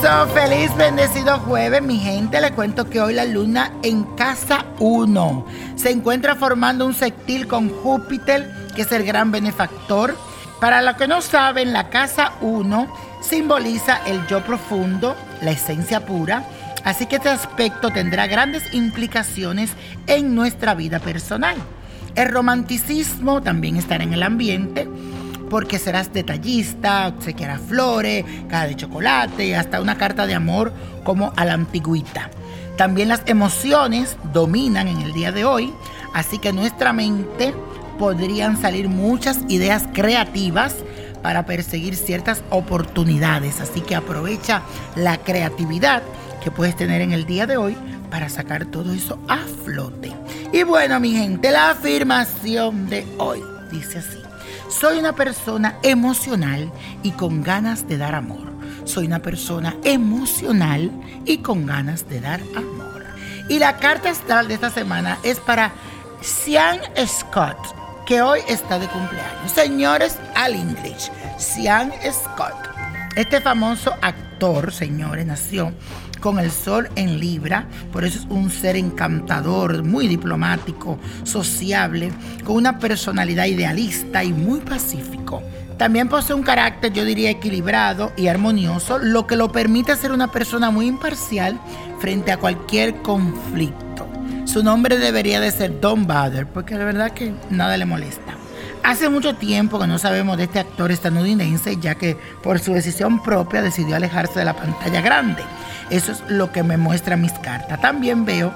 Eso, feliz bendecido jueves, mi gente. Le cuento que hoy la luna en casa 1 se encuentra formando un sextil con Júpiter, que es el gran benefactor. Para los que no saben, la casa 1 simboliza el yo profundo, la esencia pura. Así que este aspecto tendrá grandes implicaciones en nuestra vida personal. El romanticismo también estará en el ambiente porque serás detallista, obsequiarás flores, caja de chocolate hasta una carta de amor como a la antigüita. También las emociones dominan en el día de hoy, así que nuestra mente podrían salir muchas ideas creativas para perseguir ciertas oportunidades. Así que aprovecha la creatividad que puedes tener en el día de hoy para sacar todo eso a flote. Y bueno, mi gente, la afirmación de hoy dice así. Soy una persona emocional y con ganas de dar amor. Soy una persona emocional y con ganas de dar amor. Y la carta astral de esta semana es para Sean Scott, que hoy está de cumpleaños. Señores, al English, Sean Scott. Este famoso actor, señores, nació con el sol en Libra, por eso es un ser encantador, muy diplomático, sociable, con una personalidad idealista y muy pacífico. También posee un carácter, yo diría, equilibrado y armonioso, lo que lo permite ser una persona muy imparcial frente a cualquier conflicto. Su nombre debería de ser Don Bader, porque la verdad que nada le molesta. Hace mucho tiempo que no sabemos de este actor estadounidense, ya que por su decisión propia decidió alejarse de la pantalla grande. Eso es lo que me muestra mis cartas. También veo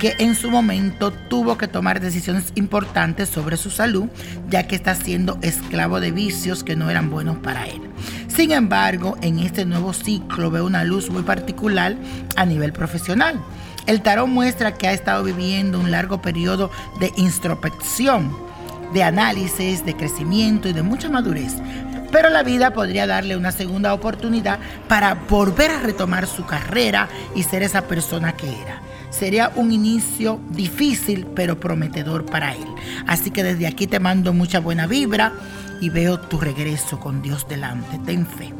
que en su momento tuvo que tomar decisiones importantes sobre su salud, ya que está siendo esclavo de vicios que no eran buenos para él. Sin embargo, en este nuevo ciclo veo una luz muy particular a nivel profesional. El tarot muestra que ha estado viviendo un largo periodo de introspección, de análisis, de crecimiento y de mucha madurez, pero la vida podría darle una segunda oportunidad para volver a retomar su carrera y ser esa persona que era. Sería un inicio difícil pero prometedor para él. Así que desde aquí te mando mucha buena vibra y veo tu regreso con Dios delante. Ten fe.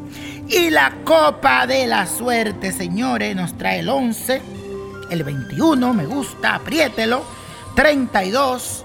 Y la copa de la suerte, señores, nos trae el 11, el 21, me gusta, apriételo, 32,